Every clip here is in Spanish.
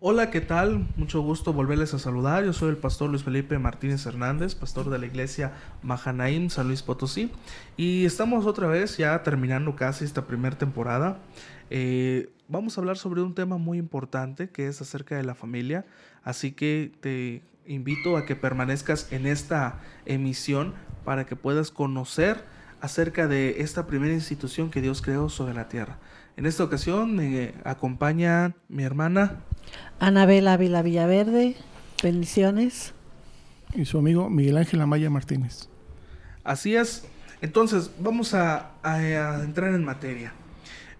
Hola, ¿qué tal? Mucho gusto volverles a saludar. Yo soy el pastor Luis Felipe Martínez Hernández, pastor de la iglesia Mahanaim, San Luis Potosí. Y estamos otra vez ya terminando casi esta primera temporada. Eh, vamos a hablar sobre un tema muy importante que es acerca de la familia. Así que te invito a que permanezcas en esta emisión para que puedas conocer acerca de esta primera institución que Dios creó sobre la tierra. En esta ocasión me acompaña mi hermana Anabel Ávila Villaverde, bendiciones. Y su amigo Miguel Ángel Amaya Martínez. Así es. Entonces, vamos a, entrar en materia.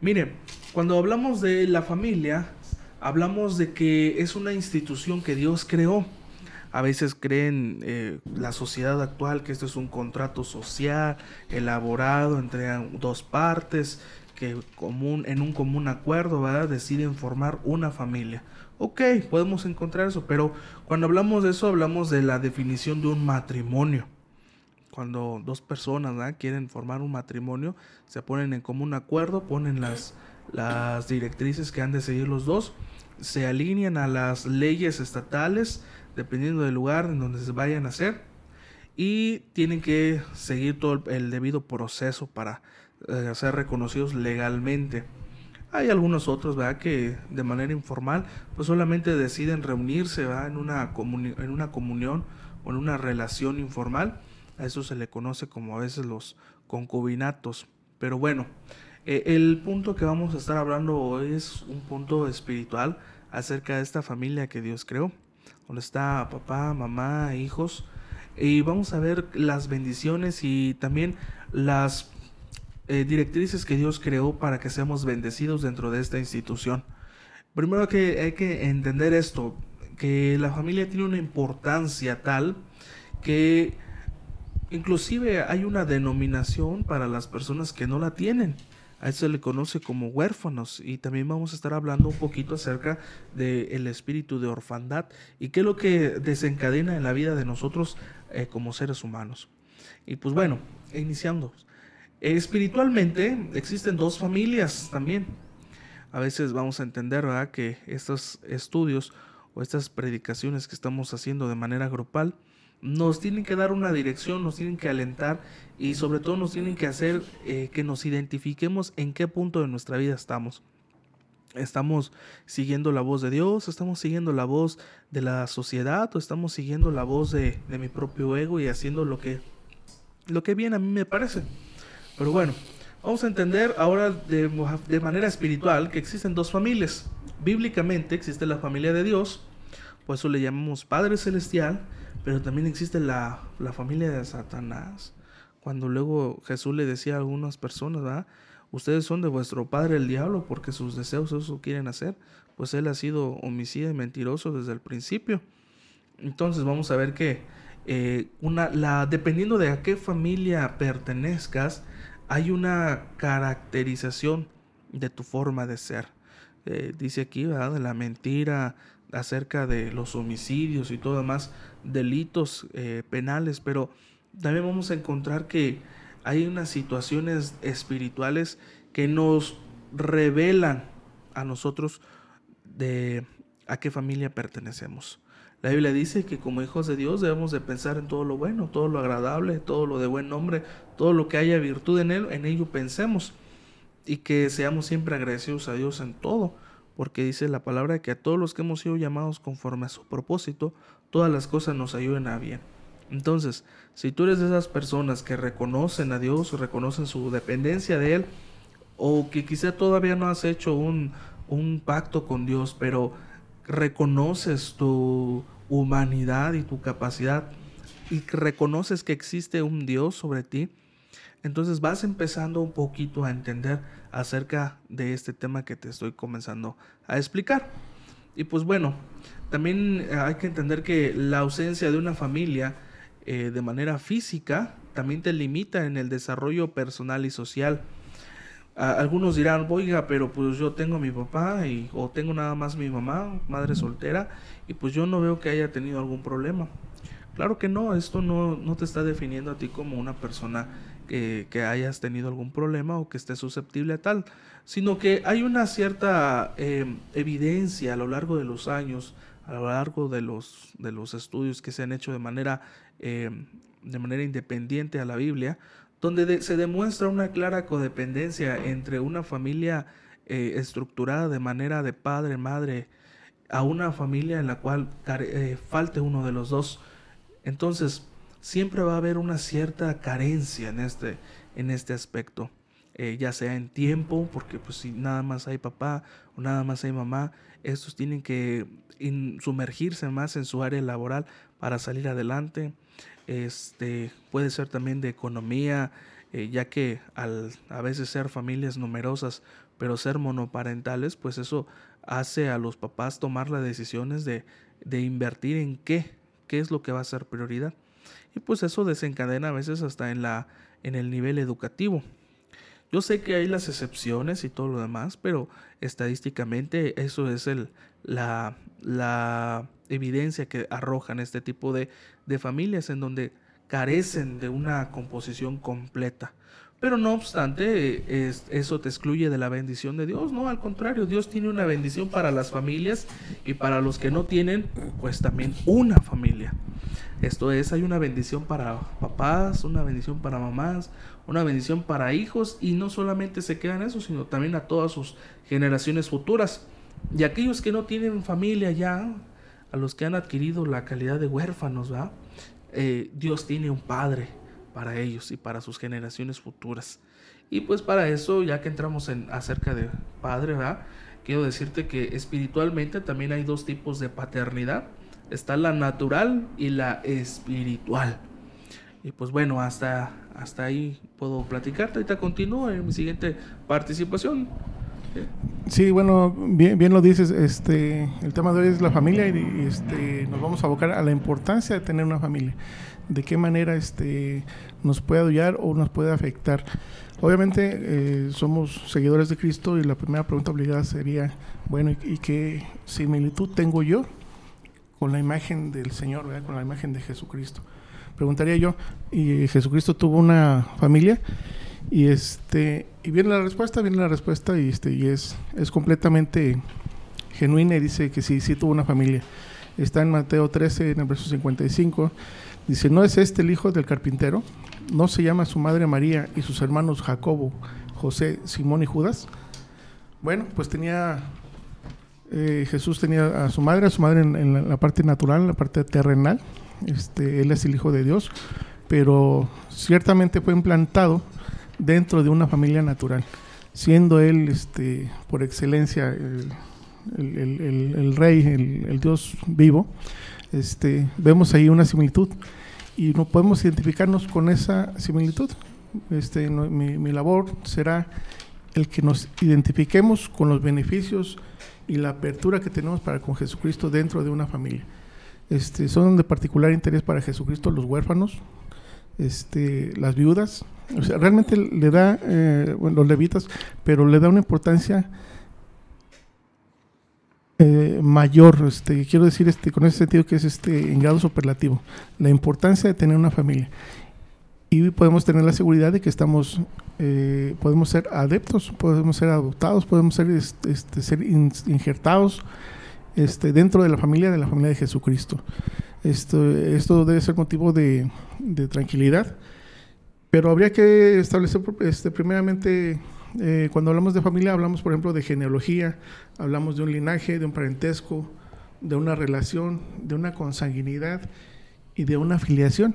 Mire, cuando hablamos de la familia, hablamos de que es una institución que Dios creó. A veces creen eh, la sociedad actual que esto es un contrato social elaborado entre dos partes que común, en un común acuerdo ¿verdad? deciden formar una familia. Ok, podemos encontrar eso, pero cuando hablamos de eso hablamos de la definición de un matrimonio. Cuando dos personas quieren formar un matrimonio, se ponen en común acuerdo, ponen las, las directrices que han de seguir los dos, se alinean a las leyes estatales, dependiendo del lugar en donde se vayan a hacer, y tienen que seguir todo el debido proceso para eh, ser reconocidos legalmente. Hay algunos otros, ¿verdad? Que de manera informal, pues solamente deciden reunirse, En una, en una comunión o en una relación informal. A eso se le conoce como a veces los concubinatos. Pero bueno, eh, el punto que vamos a estar hablando hoy es un punto espiritual acerca de esta familia que Dios creó, donde está papá, mamá, hijos. Y vamos a ver las bendiciones y también las eh, directrices que Dios creó para que seamos bendecidos dentro de esta institución. Primero que hay que entender esto, que la familia tiene una importancia tal que inclusive hay una denominación para las personas que no la tienen. A eso se le conoce como huérfanos y también vamos a estar hablando un poquito acerca del espíritu de orfandad y qué es lo que desencadena en la vida de nosotros eh, como seres humanos. Y pues bueno, iniciando. Espiritualmente existen dos familias también. A veces vamos a entender que estos estudios o estas predicaciones que estamos haciendo de manera grupal nos tienen que dar una dirección, nos tienen que alentar y sobre todo nos tienen que hacer eh, que nos identifiquemos en qué punto de nuestra vida estamos. ¿Estamos siguiendo la voz de Dios? ¿Estamos siguiendo la voz de la sociedad? ¿O estamos siguiendo la voz de, de mi propio ego y haciendo lo que, lo que bien a mí me parece? Pero bueno, vamos a entender ahora de, manera espiritual que existen dos familias. Bíblicamente existe la familia de Dios, por eso le llamamos Padre Celestial, pero también existe la, familia de Satanás. Cuando luego Jesús le decía a algunas personas, ¿verdad? ustedes son de vuestro padre el diablo porque sus deseos eso quieren hacer, pues él ha sido homicida y mentiroso desde el principio. Entonces vamos a ver que eh, una, la, dependiendo de a qué familia pertenezcas, hay una caracterización de tu forma de ser. Eh, dice aquí, ¿verdad? De la mentira acerca de los homicidios y todo demás delitos eh, penales, pero también vamos a encontrar que hay unas situaciones espirituales que nos revelan a nosotros de a qué familia pertenecemos. La Biblia dice que como hijos de Dios debemos de pensar en todo lo bueno, todo lo agradable, todo lo de buen nombre, todo lo que haya virtud en él, en ello pensemos y que seamos siempre agradecidos a Dios en todo, porque dice la palabra que a todos los que hemos sido llamados conforme a su propósito, todas las cosas nos ayuden a bien. Entonces, si tú eres de esas personas que reconocen a Dios, reconocen su dependencia de Él, o que quizá todavía no has hecho un, un pacto con Dios, pero reconoces tu humanidad y tu capacidad y reconoces que existe un Dios sobre ti, entonces vas empezando un poquito a entender acerca de este tema que te estoy comenzando a explicar. Y pues bueno, también hay que entender que la ausencia de una familia eh, de manera física también te limita en el desarrollo personal y social algunos dirán, oiga, pero pues yo tengo a mi papá y, o tengo nada más mi mamá, madre soltera, y pues yo no veo que haya tenido algún problema. Claro que no, esto no, no te está definiendo a ti como una persona que, que, hayas tenido algún problema o que estés susceptible a tal, sino que hay una cierta eh, evidencia a lo largo de los años, a lo largo de los, de los estudios que se han hecho de manera, eh, de manera independiente a la Biblia, donde se demuestra una clara codependencia entre una familia eh, estructurada de manera de padre, madre, a una familia en la cual falte uno de los dos. Entonces, siempre va a haber una cierta carencia en este, en este aspecto. Eh, ya sea en tiempo, porque pues si nada más hay papá o nada más hay mamá, estos tienen que sumergirse más en su área laboral para salir adelante. Este puede ser también de economía, eh, ya que al a veces ser familias numerosas, pero ser monoparentales, pues eso hace a los papás tomar las decisiones de, de invertir en qué, qué es lo que va a ser prioridad. Y pues eso desencadena a veces hasta en la en el nivel educativo. Yo sé que hay las excepciones y todo lo demás, pero estadísticamente eso es el, la, la evidencia que arrojan este tipo de, de familias en donde carecen de una composición completa. Pero no obstante, eso te excluye de la bendición de Dios, no, al contrario, Dios tiene una bendición para las familias y para los que no tienen, pues también una familia. Esto es, hay una bendición para papás, una bendición para mamás, una bendición para hijos y no solamente se queda en eso, sino también a todas sus generaciones futuras. Y aquellos que no tienen familia ya, a los que han adquirido la calidad de huérfanos, ¿va? Eh, Dios tiene un padre para ellos y para sus generaciones futuras. Y pues para eso, ya que entramos en acerca de padre, ¿verdad? Quiero decirte que espiritualmente también hay dos tipos de paternidad. Está la natural y la espiritual. Y pues bueno, hasta, hasta ahí puedo platicarte. Ahorita continúo en mi siguiente participación. Sí, bueno, bien, bien lo dices, este, el tema de hoy es la familia y este, nos vamos a abocar a la importancia de tener una familia de qué manera este, nos puede ayudar o nos puede afectar. Obviamente eh, somos seguidores de Cristo y la primera pregunta obligada sería, bueno, ¿y, qué similitud tengo yo con la imagen del Señor, con la imagen de Jesucristo? Preguntaría yo, ¿y Jesucristo tuvo una familia? Y este y viene la respuesta, viene la respuesta y este y es es completamente genuina y dice que sí, sí tuvo una familia. Está en Mateo 13 en el verso 55 Dice, ¿no es este el hijo del carpintero? ¿No se llama su madre María y sus hermanos Jacobo, José, Simón y Judas? Bueno, pues tenía, eh, Jesús tenía a su madre, a su madre en, la, parte natural, en la parte terrenal. Este, él es el hijo de Dios, pero ciertamente fue implantado dentro de una familia natural, siendo él este, por excelencia el, el rey, el, Dios vivo. Este, vemos ahí una similitud y no podemos identificarnos con esa similitud. Este, mi, labor será el que nos identifiquemos con los beneficios y la apertura que tenemos para con Jesucristo dentro de una familia. Este, son de particular interés para Jesucristo los huérfanos, este, las viudas. O sea, realmente le da, eh, bueno, los levitas, pero le da una importancia eh, mayor, este, quiero decir este, con ese sentido que es este, en grado superlativo, la importancia de tener una familia. Y podemos tener la seguridad de que estamos, eh, podemos ser adeptos, podemos ser adoptados, podemos ser, este, este ser injertados este, dentro de la familia, de la familia de Jesucristo. Esto, esto debe ser motivo de, de tranquilidad, pero habría que establecer este, primeramente eh, cuando hablamos de familia hablamos, por ejemplo, de genealogía, hablamos de un linaje, de un parentesco, de una relación, de una consanguinidad y de una afiliación.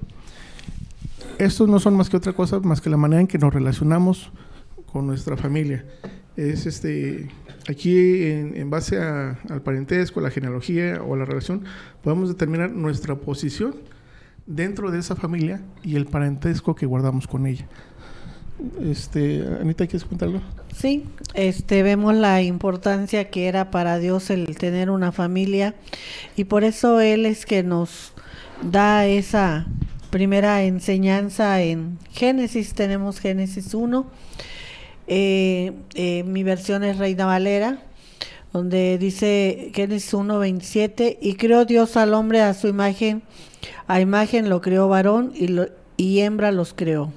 Estos no son más que otra cosa, más que la manera en que nos relacionamos con nuestra familia. Es este, aquí en, base al parentesco, la genealogía o la relación, podemos determinar nuestra posición dentro de esa familia y el parentesco que guardamos con ella. Este, Anita, ¿quieres contarlo? Sí, este, vemos la importancia que era para Dios el tener una familia y por eso Él es que nos da esa primera enseñanza en Génesis, tenemos Génesis 1, eh, eh, mi versión es Reina Valera, donde dice Génesis 1, 27, y creó Dios al hombre a su imagen, a imagen lo creó varón y, y hembra los creó.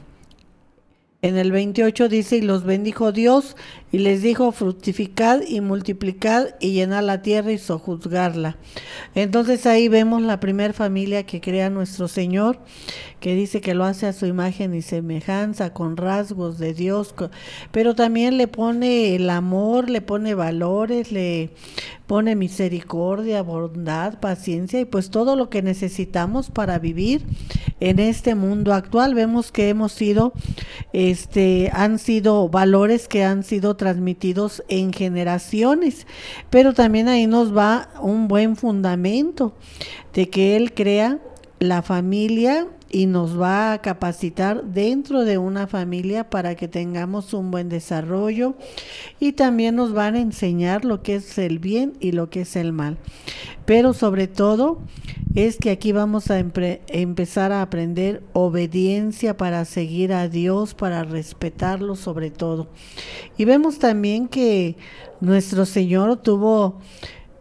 En el 28 dice, y los bendijo Dios, y les dijo, fructificad y multiplicad y llenad la tierra y sojuzgarla. Entonces ahí vemos la primera familia que crea nuestro Señor, que dice que lo hace a su imagen y semejanza, con rasgos de Dios, pero también le pone el amor, le pone valores, le pone misericordia, bondad, paciencia y pues todo lo que necesitamos para vivir en este mundo actual. Vemos que hemos sido, este, han sido valores que han sido transmitidos en generaciones, pero también ahí nos va un buen fundamento de que Él crea la familia y nos va a capacitar dentro de una familia para que tengamos un buen desarrollo y también nos van a enseñar lo que es el bien y lo que es el mal. Pero sobre todo es que aquí vamos a empezar a aprender obediencia para seguir a Dios, para respetarlo sobre todo. Y vemos también que nuestro Señor tuvo,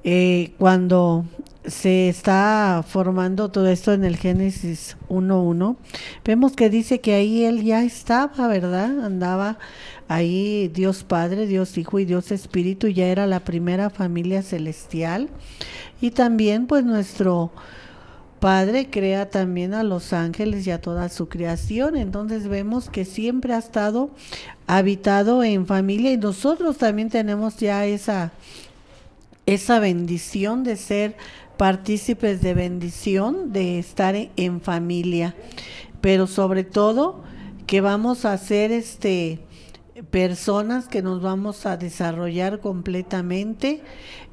eh, cuando se está formando todo esto en el Génesis 1.1, vemos que dice que ahí él ya estaba, ¿verdad? Andaba ahí Dios Padre, Dios Hijo y Dios Espíritu, ya era la primera familia celestial. Y también pues nuestro Padre crea también a los ángeles y a toda su creación. Entonces vemos que siempre ha estado habitado en familia y nosotros también tenemos ya esa esa bendición de ser partícipes de bendición, de estar en familia, pero sobre todo que vamos a ser este personas que nos vamos a desarrollar completamente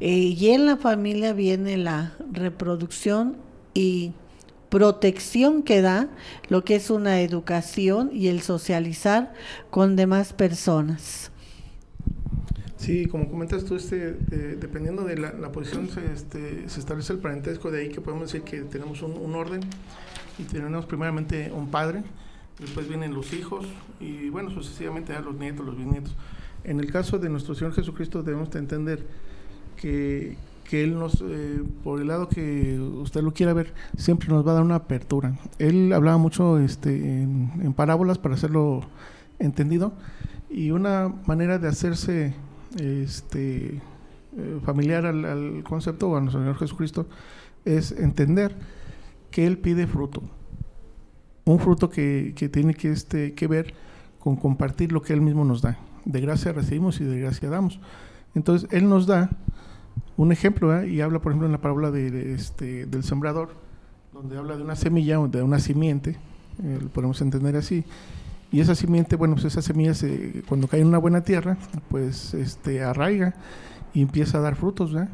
eh, y en la familia viene la reproducción y protección que da lo que es una educación y el socializar con demás personas. Sí, como comentas tú, este, dependiendo de la, posición se, este, se, establece el parentesco, de ahí que podemos decir que tenemos un, orden y tenemos primeramente un padre, después vienen los hijos y bueno, sucesivamente a los nietos, los bisnietos. En el caso de nuestro Señor Jesucristo debemos de entender que, que Él nos, eh, por el lado que usted lo quiera ver, siempre nos va a dar una apertura. Él hablaba mucho este, en, en parábolas para hacerlo entendido y una manera de hacerse este, eh, familiar al, concepto o a nuestro Señor Jesucristo es entender que Él pide fruto. Un fruto que, tiene que, este, que ver con compartir lo que Él mismo nos da. De gracia recibimos y de gracia damos. Entonces, Él nos da un ejemplo y habla, por ejemplo, en la parábola de, este, del sembrador, donde habla de una semilla de una simiente, eh, lo podemos entender así, y esa simiente, bueno, pues esa semilla cuando cae en una buena tierra, pues este, arraiga y empieza a dar frutos, ¿verdad?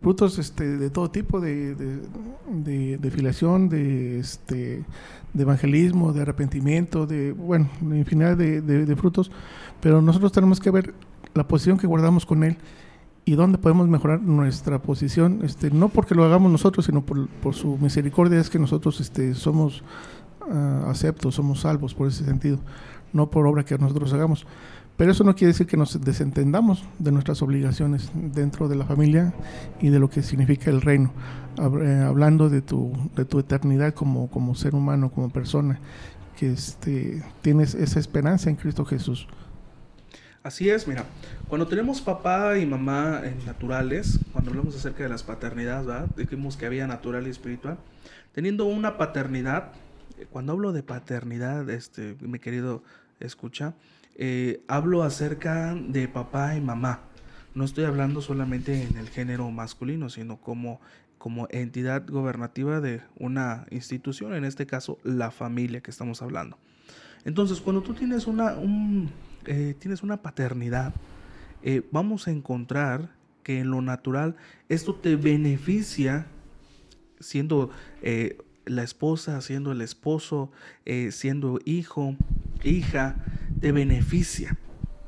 Frutos este, de todo tipo, de, de, de, filiación, de, este, de evangelismo, de arrepentimiento, de, bueno, infinidad de, frutos, pero nosotros tenemos que ver la posición que guardamos con Él y dónde podemos mejorar nuestra posición, este, no porque lo hagamos nosotros, sino por, por su misericordia es que nosotros este, somos uh, aceptos, somos salvos por ese sentido, no por obra que nosotros hagamos. Pero eso no quiere decir que nos desentendamos de nuestras obligaciones dentro de la familia y de lo que significa el reino, eh, hablando de tu, de tu eternidad como, como ser humano, como persona, que este, tienes esa esperanza en Cristo Jesús. Así es, mira, cuando tenemos papá y mamá eh, naturales, cuando hablamos acerca de las paternidades, ¿verdad? dijimos que había natural y espiritual, teniendo una paternidad, cuando hablo de paternidad, este, mi querido escucha, eh, hablo acerca de papá y mamá. No estoy hablando solamente en el género masculino, sino como, como entidad gobernativa de una institución, en este caso la familia que estamos hablando. Entonces, cuando tú tienes una, eh, tienes una paternidad, eh, vamos a encontrar que en lo natural esto te beneficia siendo la esposa, siendo el esposo, eh, siendo hijo, hija, te beneficia.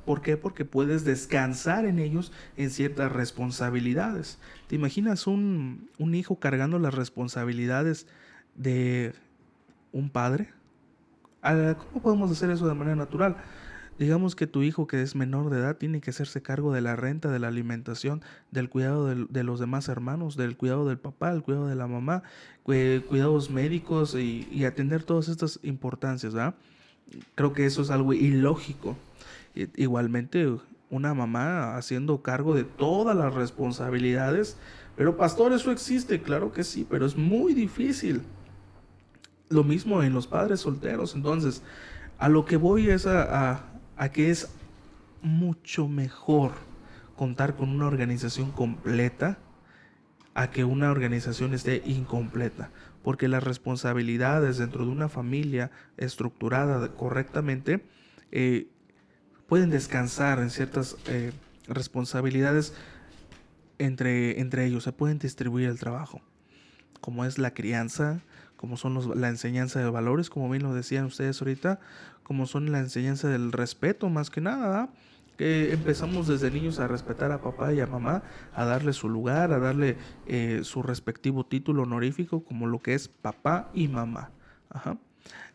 ¿Por qué? Porque puedes descansar en ellos en ciertas responsabilidades. ¿Te imaginas un, un hijo cargando las responsabilidades de un padre? Ah, ¿Cómo podemos hacer eso de manera natural? Digamos que tu hijo que es menor de edad tiene que hacerse cargo de la renta, de la alimentación, del cuidado de, los demás hermanos, del cuidado del papá, el cuidado de la mamá, cuidados médicos y, atender todas estas importancias, ¿verdad? Creo que eso es algo ilógico. Igualmente, una mamá haciendo cargo de todas las responsabilidades. Pero pastor, eso existe, claro que sí, pero es muy difícil. Lo mismo en los padres solteros. Entonces, a lo que voy es a, a que es mucho mejor contar con una organización completa a que una organización esté incompleta, porque las responsabilidades dentro de una familia estructurada correctamente eh, pueden descansar en ciertas eh, responsabilidades entre, entre ellos, se pueden distribuir el trabajo, como es la crianza, como son la enseñanza de valores, como bien lo decían ustedes ahorita, como son la enseñanza del respeto más que nada, que empezamos desde niños a respetar a papá y a mamá, a darle su lugar, a darle eh, su respectivo título honorífico como lo que es papá y mamá.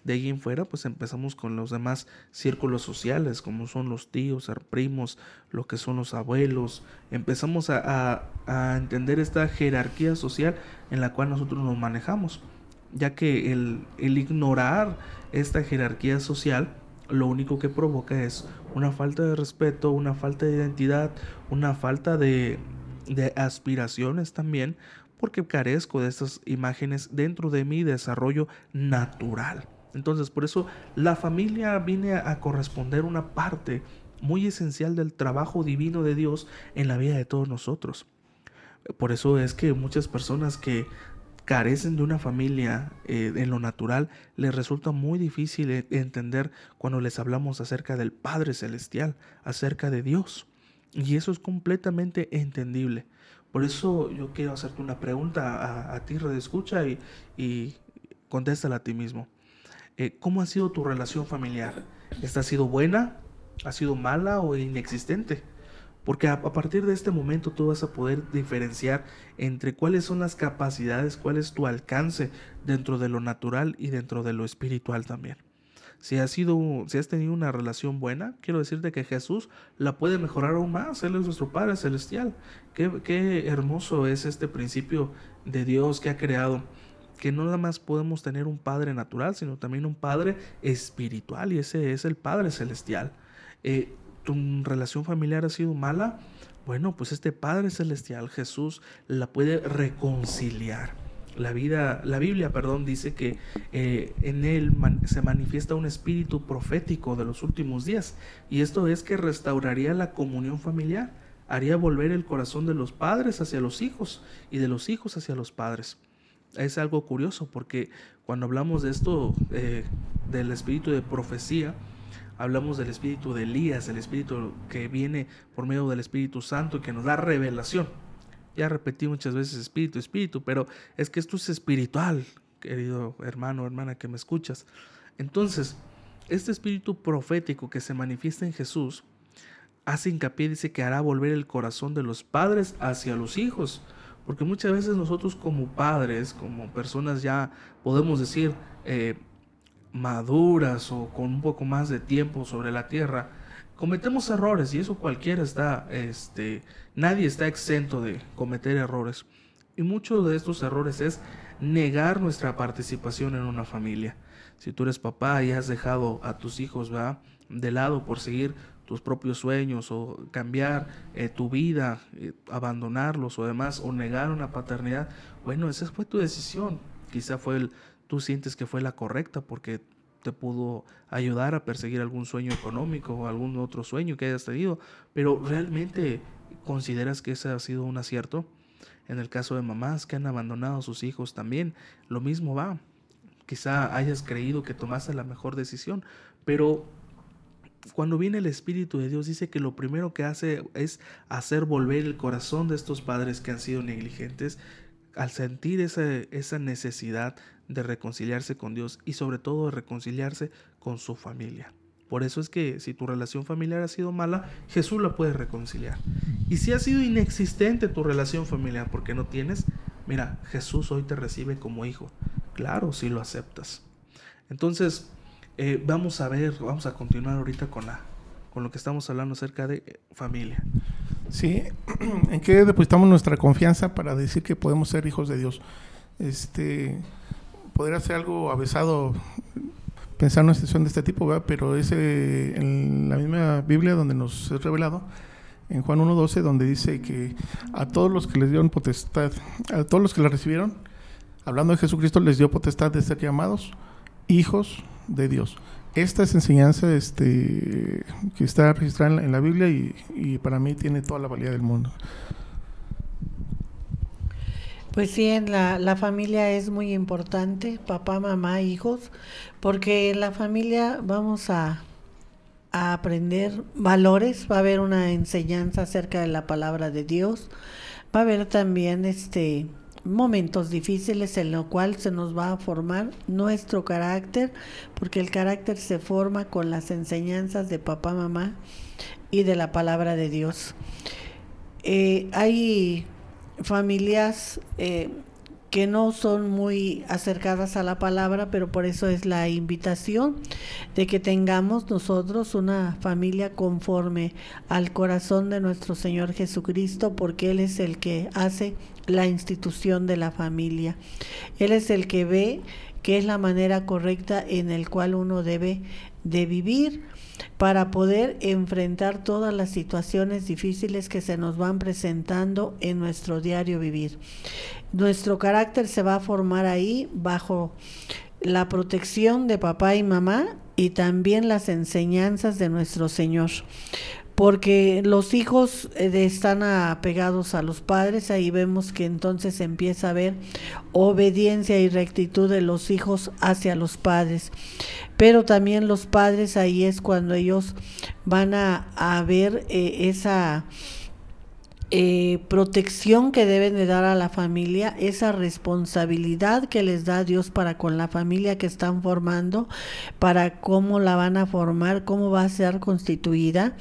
De ahí en fuera, pues empezamos con los demás círculos sociales, como son los tíos, primos, lo que son los abuelos. Empezamos a, entender esta jerarquía social en la cual nosotros nos manejamos, ya que el, el ignorar esta jerarquía social, lo único que provoca es una falta de respeto, una falta de identidad, una falta de, aspiraciones también, porque carezco de estas imágenes dentro de mi desarrollo natural. Entonces, por eso la familia viene a, corresponder una parte muy esencial del trabajo divino de Dios en la vida de todos nosotros. Por eso es que muchas personas que carecen de una familia eh, en lo natural, les resulta muy difícil e-, entender cuando les hablamos acerca del Padre Celestial, acerca de Dios. Y eso es completamente entendible. Por eso yo quiero hacerte una pregunta a, ti, Red Escucha, y, y contéstala a ti mismo. Eh, ¿Cómo ha sido tu relación familiar? ¿Esta ha sido buena? ¿Ha sido mala o inexistente? Porque a, partir de este momento tú vas a poder diferenciar entre cuáles son las capacidades, cuál es tu alcance dentro de lo natural y dentro de lo espiritual también. Si has, sido, si has tenido una relación buena, quiero decirte que Jesús la puede mejorar aún más. Él es nuestro Padre Celestial. Qué, qué hermoso es este principio de Dios que ha creado que no nada más podemos tener un Padre natural, sino también un Padre espiritual, y ese es el Padre Celestial. Eh, tu relación familiar ha sido mala, bueno, pues este Padre Celestial, Jesús, la puede reconciliar. La, vida, la Biblia, perdón, dice que eh, en él se manifiesta un espíritu profético de los últimos días. Y esto es que restauraría la comunión familiar, haría volver el corazón de los padres hacia los hijos y de los hijos hacia los padres. Es algo curioso porque cuando hablamos de esto, eh, del espíritu de profecía, hablamos del espíritu de Elías, el espíritu que viene por medio del Espíritu Santo que nos da revelación. Ya repetí muchas veces espíritu, espíritu, pero es que esto es espiritual, querido hermano, hermana que me escuchas. Entonces, este espíritu profético que se manifiesta en Jesús hace hincapié, dice que hará volver el corazón de los padres hacia los hijos. Porque muchas veces nosotros como padres, como personas ya podemos decir, eh, maduras o con un poco más de tiempo sobre la tierra, cometemos errores y eso cualquiera está, este, nadie está exento de cometer errores. Y muchos de estos errores es negar nuestra participación en una familia. Si tú eres papá y has dejado a tus hijos de lado por seguir tus propios sueños o cambiar eh, tu vida, eh, abandonarlos o demás, o negar una paternidad, bueno, esa fue tu decisión. Quizá fue el, tú sientes que fue la correcta porque te pudo ayudar a perseguir algún sueño económico o algún otro sueño que hayas tenido, pero realmente consideras que ese ha sido un acierto. En el caso de mamás que han abandonado a sus hijos también, lo mismo va. Quizá hayas creído que tomaste la mejor decisión, pero cuando viene el Espíritu de Dios dice que lo primero que hace es hacer volver el corazón de estos padres que han sido negligentes, al sentir esa, esa necesidad de reconciliarse con Dios y sobre todo de reconciliarse con su familia. Por eso es que si tu relación familiar ha sido mala, Jesús la puede reconciliar. Y si ha sido inexistente tu relación familiar porque no tienes, mira, Jesús hoy te recibe como hijo. Claro, si lo aceptas. Entonces, eh, vamos a ver, vamos a continuar ahorita con, la, con lo que estamos hablando acerca de eh, familia. Sí, ¿en qué depositamos nuestra confianza para decir que podemos ser hijos de Dios? Este, podría ser algo avesado pensar en una situación de este tipo, ¿verdad? pero es eh, en la misma Biblia donde nos es revelado, en Juan 1.12, donde dice que a todos los que les dieron potestad, a todos los que la recibieron, hablando de Jesucristo, les dio potestad de ser llamados hijos de Dios. Esta es enseñanza este, que está registrada en la, Biblia y, y para mí tiene toda la valía del mundo. Pues sí, en la, la, familia es muy importante, papá, mamá, hijos, porque en la familia vamos a, a, aprender valores, va a haber una enseñanza acerca de la palabra de Dios, va a haber también este momentos difíciles en lo cual se nos va a formar nuestro carácter, porque el carácter se forma con las enseñanzas de papá, mamá y de la palabra de Dios. Eh, hay familias eh, que no son muy acercadas a la palabra, pero por eso es la invitación de que tengamos nosotros una familia conforme al corazón de nuestro Señor Jesucristo, porque Él es el que hace la institución de la familia. Él es el que ve que es la manera correcta en el cual uno debe de vivir para poder enfrentar todas las situaciones difíciles que se nos van presentando en nuestro diario vivir. Nuestro carácter se va a formar ahí bajo la protección de papá y mamá y también las enseñanzas de nuestro Señor porque los hijos eh, están apegados a los padres, ahí vemos que entonces empieza a haber obediencia y rectitud de los hijos hacia los padres. Pero también los padres ahí es cuando ellos van a, ver eh, esa eh, protección que deben de dar a la familia, esa responsabilidad que les da Dios para con la familia que están formando, para cómo la van a formar, cómo va a ser constituida.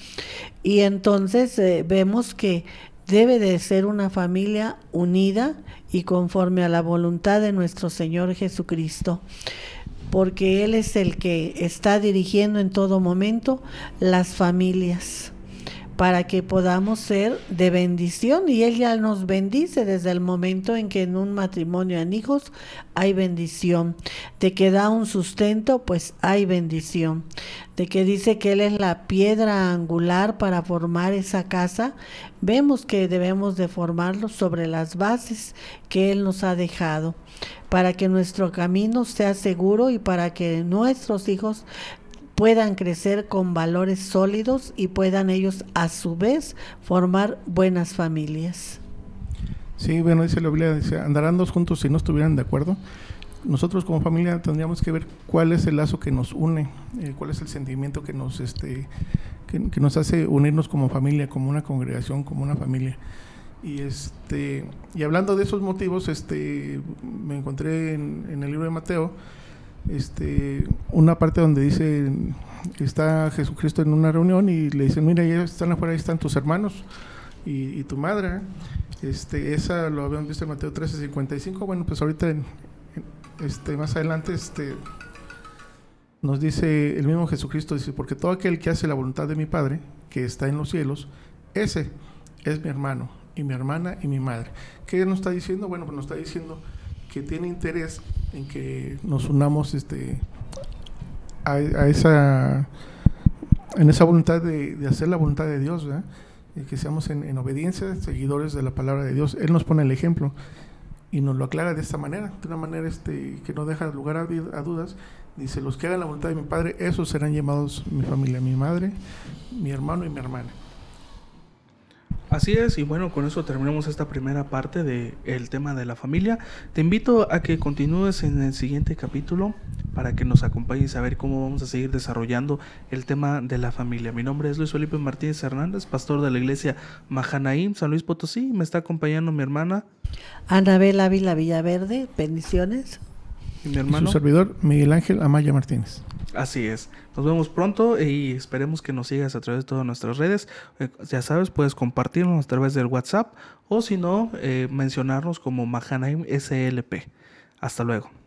Y entonces eh, vemos que debe de ser una familia unida y conforme a la voluntad de nuestro Señor Jesucristo porque Él es el que está dirigiendo en todo momento las familias para que podamos ser de bendición. Y Él ya nos bendice desde el momento en que en un matrimonio en hijos hay bendición, de que da un sustento, pues hay bendición, de que dice que Él es la piedra angular para formar esa casa, vemos que debemos de formarlo sobre las bases que Él nos ha dejado para que nuestro camino sea seguro y para que nuestros hijos puedan crecer con valores sólidos y puedan ellos a su vez formar buenas familias. Sí, bueno, dice la Biblia, dice, andarán dos juntos si no estuvieran de acuerdo. Nosotros como familia tendríamos que ver cuál es el lazo que nos une, eh, cuál es el sentimiento que nos, este, que, nos hace unirnos como familia, como una congregación, como una familia. Y este y hablando de esos motivos, este me encontré en, en el libro de Mateo este, una parte donde dice está Jesucristo en una reunión y le dicen, mira, ya están afuera, ahí están tus hermanos y, tu madre. Este, esa lo habíamos visto en Mateo 13, 55. Bueno, pues ahorita, este, más adelante, este, nos dice el mismo Jesucristo, dice, porque todo aquel que hace la voluntad de mi Padre, que está en los cielos, ese es mi hermano y mi hermana y mi madre. ¿Qué nos está diciendo? Bueno, pues nos está diciendo que tiene interés en que nos unamos este a, esa en esa voluntad de, hacer la voluntad de Dios y que seamos en, obediencia seguidores de la palabra de Dios. Él nos pone el ejemplo y nos lo aclara de esta manera de una manera este que no deja lugar a, a dudas. Dice los que hagan la voluntad de mi padre esos serán llamados mi familia mi madre mi hermano y mi hermana Así es, y bueno, con eso terminamos esta primera parte del tema de la familia. Te invito a que continúes en el siguiente capítulo para que nos acompañes a ver cómo vamos a seguir desarrollando el tema de la familia. Mi nombre es Luis Felipe Martínez Hernández, pastor de la iglesia Mahanaim, San Luis Potosí. Me está acompañando mi hermana Anabel Ávila Villaverde. Bendiciones. Y mi hermano. su servidor Miguel Ángel Amaya Martínez. Así es. Nos vemos pronto y esperemos que nos sigas a través de todas nuestras redes. Eh, ya sabes, puedes compartirnos a través del WhatsApp o si no, eh, mencionarnos como Mahanaim SLP. Hasta luego.